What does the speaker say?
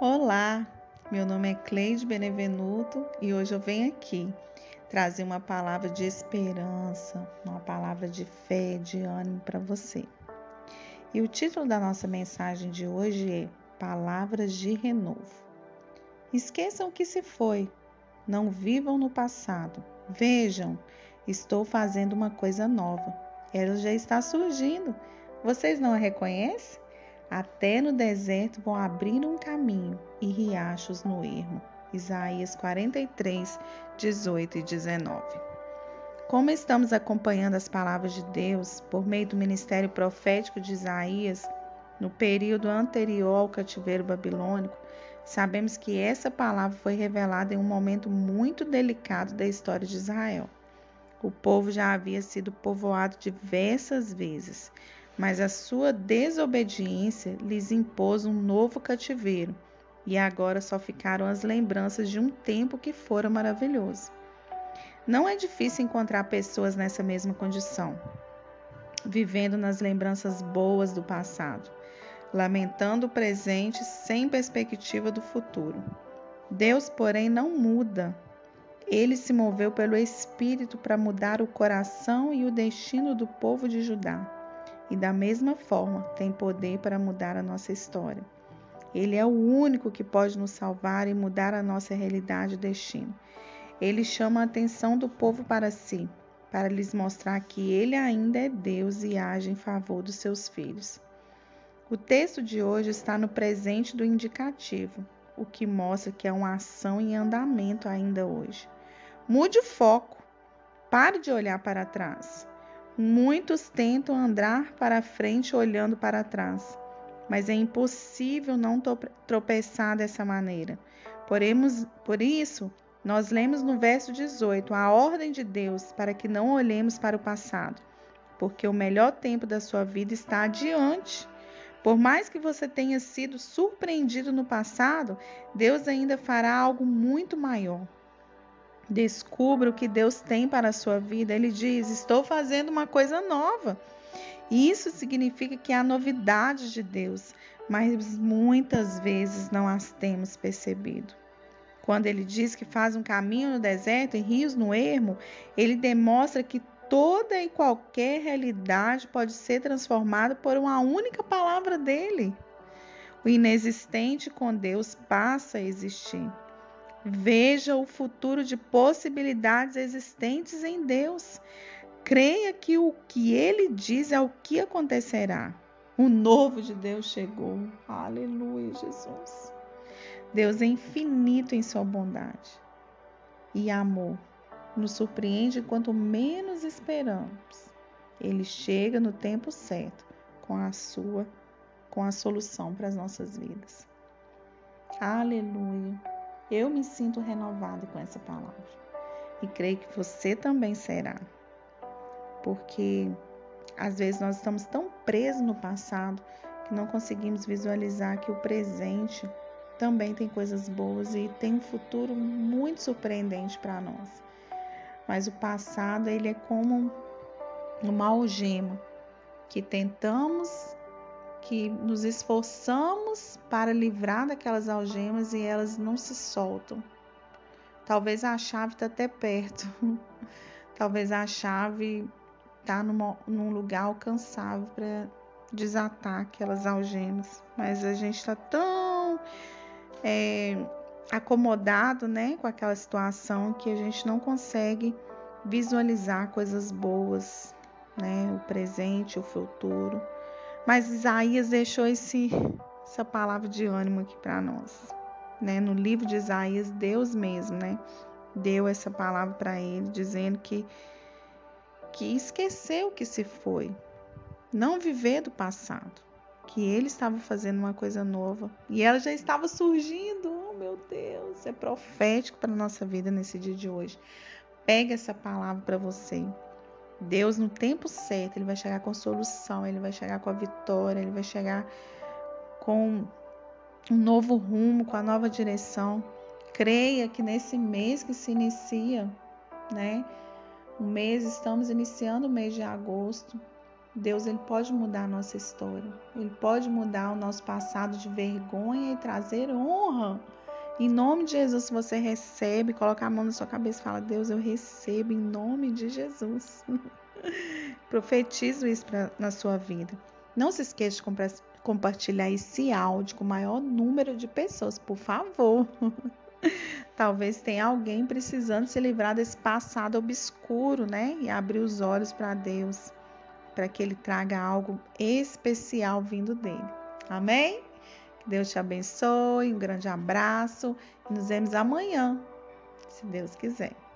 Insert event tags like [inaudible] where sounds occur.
Olá, meu nome é Cleide Benevenuto e hoje eu venho aqui trazer uma palavra de esperança, uma palavra de fé, de ânimo para você. E o título da nossa mensagem de hoje é Palavras de Renovo. Esqueçam o que se foi, não vivam no passado. Vejam, estou fazendo uma coisa nova. Ela já está surgindo. Vocês não a reconhecem? Até no deserto vão abrir um caminho e riachos no ermo. Isaías 43, 18 e 19. Como estamos acompanhando as palavras de Deus por meio do ministério profético de Isaías no período anterior ao cativeiro babilônico, sabemos que essa palavra foi revelada em um momento muito delicado da história de Israel. O povo já havia sido povoado diversas vezes, mas a sua desobediência lhes impôs um novo cativeiro, e agora só ficaram as lembranças de um tempo que fora maravilhoso. Não é difícil encontrar pessoas nessa mesma condição, vivendo nas lembranças boas do passado, lamentando o presente sem perspectiva do futuro. Deus, porém, não muda. Ele se moveu pelo Espírito para mudar o coração e o destino do povo de Judá e da mesma forma tem poder para mudar a nossa história. Ele é o único que pode nos salvar e mudar a nossa realidade e destino. Ele chama a atenção do povo para si, para lhes mostrar que ele ainda é Deus e age em favor dos seus filhos. O texto de hoje está no presente do indicativo, o que mostra que é uma ação em andamento ainda hoje. Mude o foco, pare de olhar para trás. Muitos tentam andar para frente olhando para trás, mas é impossível não tropeçar dessa maneira. Poremos, por isso, nós lemos no verso 18 a ordem de Deus para que não olhemos para o passado, porque o melhor tempo da sua vida está adiante. Por mais que você tenha sido surpreendido no passado, Deus ainda fará algo muito maior. Descubra o que Deus tem para a sua vida. Ele diz: Estou fazendo uma coisa nova. Isso significa que há novidades de Deus, mas muitas vezes não as temos percebido. Quando ele diz que faz um caminho no deserto e rios no ermo, ele demonstra que toda e qualquer realidade pode ser transformada por uma única palavra dele. O inexistente com Deus passa a existir. Veja o futuro de possibilidades existentes em Deus. Creia que o que ele diz é o que acontecerá. O novo de Deus chegou. Aleluia, Jesus. Deus é infinito em sua bondade e amor. Nos surpreende quanto menos esperamos. Ele chega no tempo certo com a sua com a solução para as nossas vidas. Aleluia. Eu me sinto renovado com essa palavra. E creio que você também será. Porque às vezes nós estamos tão presos no passado que não conseguimos visualizar que o presente também tem coisas boas e tem um futuro muito surpreendente para nós. Mas o passado, ele é como uma algema que tentamos que nos esforçamos para livrar daquelas algemas e elas não se soltam. Talvez a chave está até perto. [laughs] Talvez a chave está num lugar alcançável para desatar aquelas algemas. Mas a gente está tão é, acomodado né, com aquela situação que a gente não consegue visualizar coisas boas, né, o presente, o futuro. Mas Isaías deixou esse, essa palavra de ânimo aqui para nós. Né? No livro de Isaías, Deus mesmo né? deu essa palavra para ele, dizendo que, que esqueceu que se foi, não viver do passado, que ele estava fazendo uma coisa nova e ela já estava surgindo. Oh, meu Deus, é profético para nossa vida nesse dia de hoje. Pega essa palavra para você. Deus, no tempo certo, Ele vai chegar com solução, Ele vai chegar com a vitória, Ele vai chegar com um novo rumo, com a nova direção. Creia que nesse mês que se inicia, né? O mês, estamos iniciando o mês de agosto. Deus ele pode mudar a nossa história. Ele pode mudar o nosso passado de vergonha e trazer honra. Em nome de Jesus, você recebe, coloca a mão na sua cabeça e fala: Deus, eu recebo em nome de Jesus. [laughs] Profetizo isso pra, na sua vida. Não se esqueça de compartilhar esse áudio com o maior número de pessoas, por favor. [laughs] Talvez tenha alguém precisando se livrar desse passado obscuro, né? E abrir os olhos para Deus, para que Ele traga algo especial vindo dele. Amém? Deus te abençoe, um grande abraço e nos vemos amanhã, se Deus quiser.